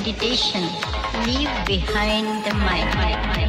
meditation leave behind the mind.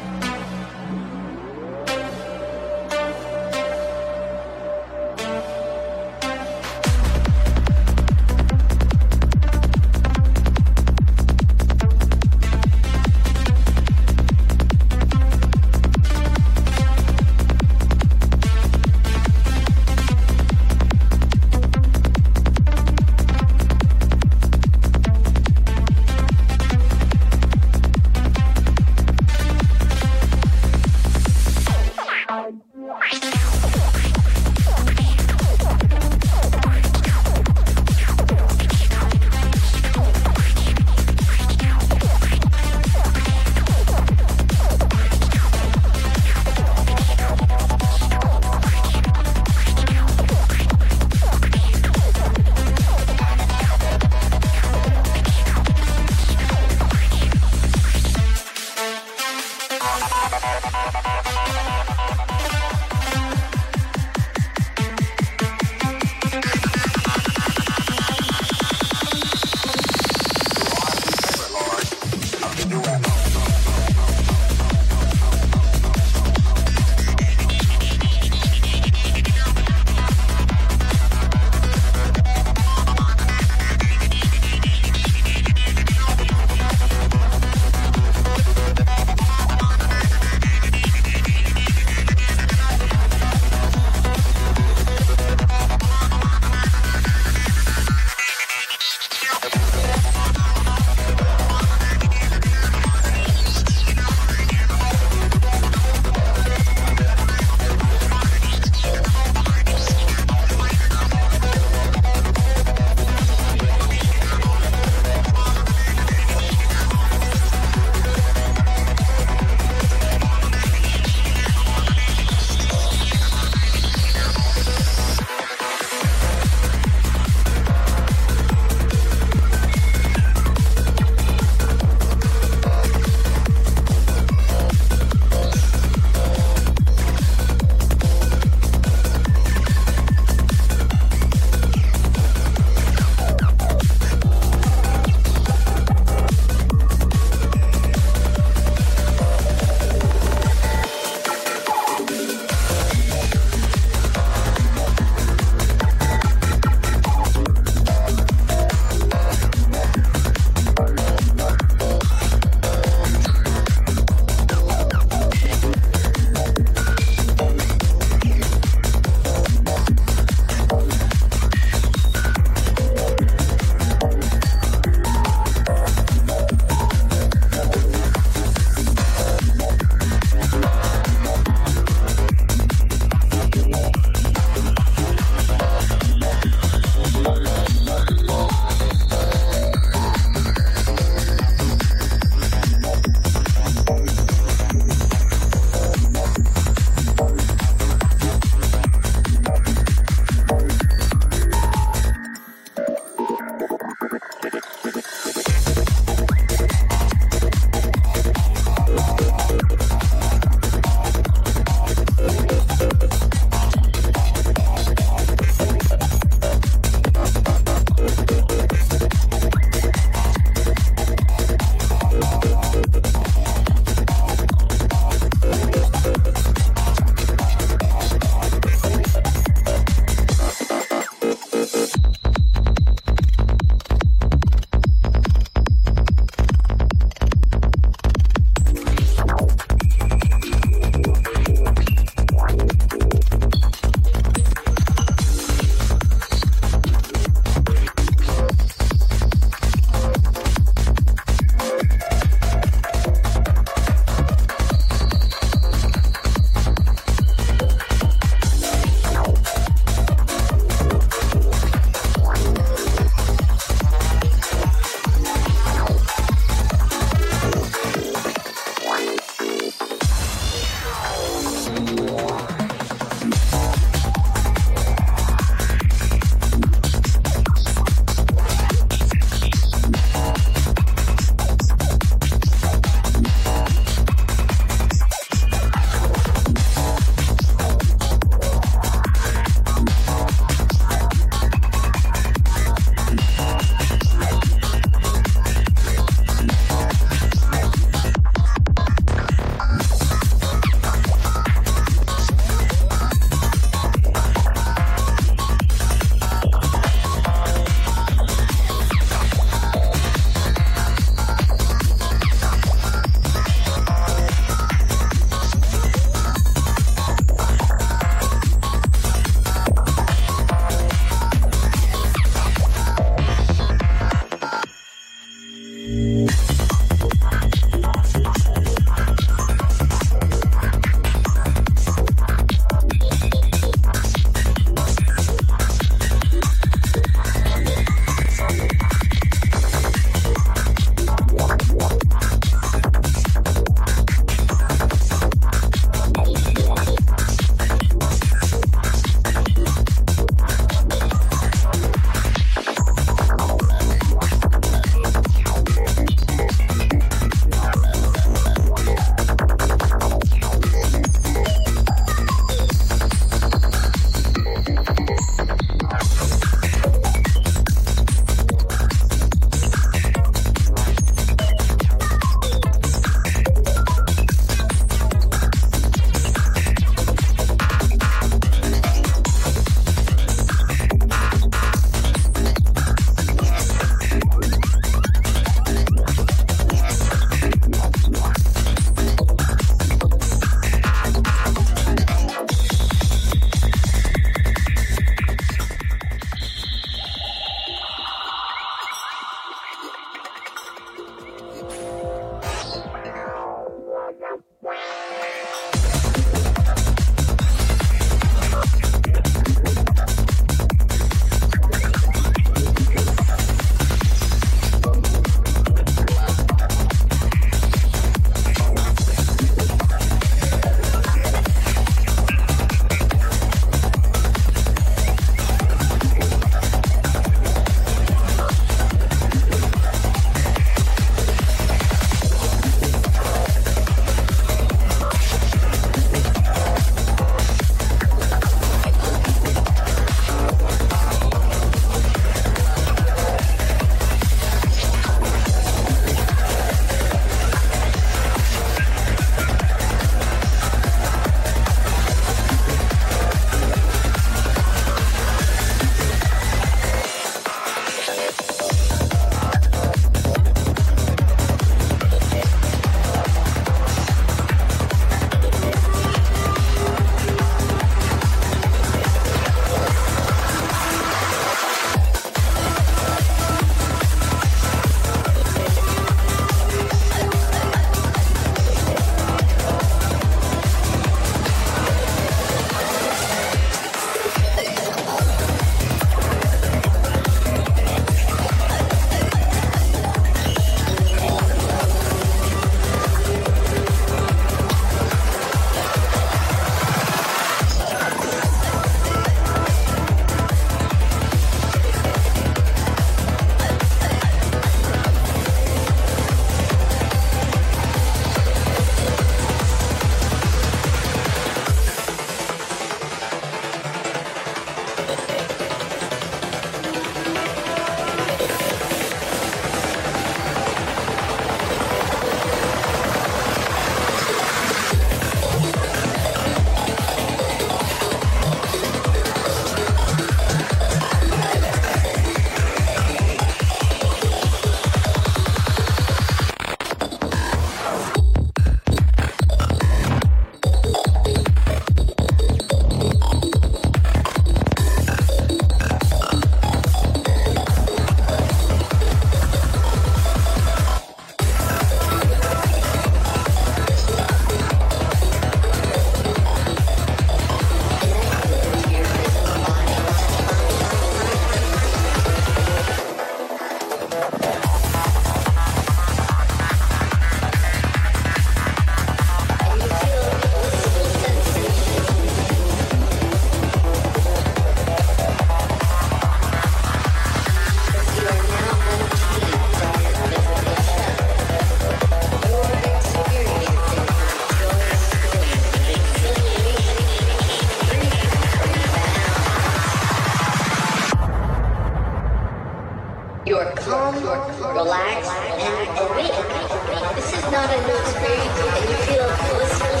This is not enough experience that you feel blissful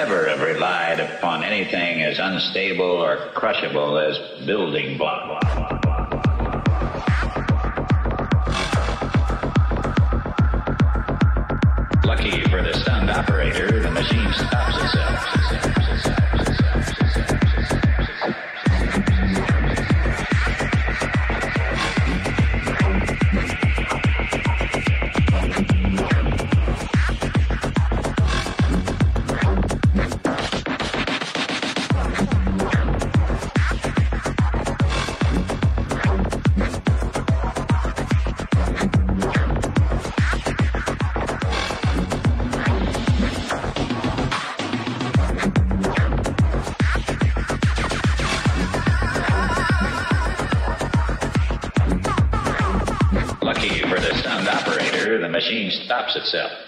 never have relied upon anything as unstable or crushable as building stops itself.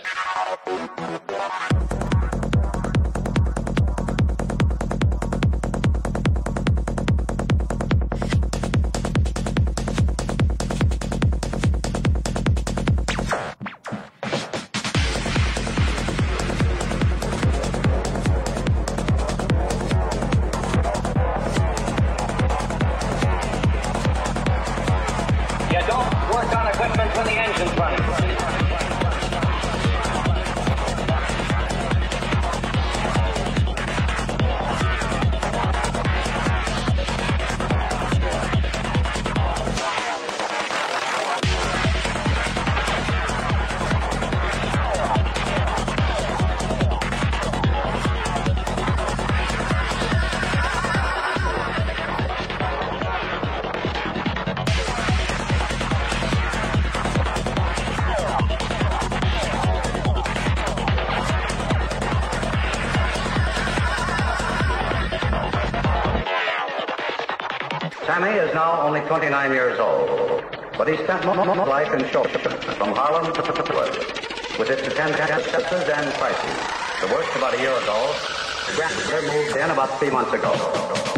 29 years old, but he spent most of his life in Shoshan, from Harlem to Pittsburgh, with its successes and crises. The worst about a year ago, the grandmother moved in about three months ago.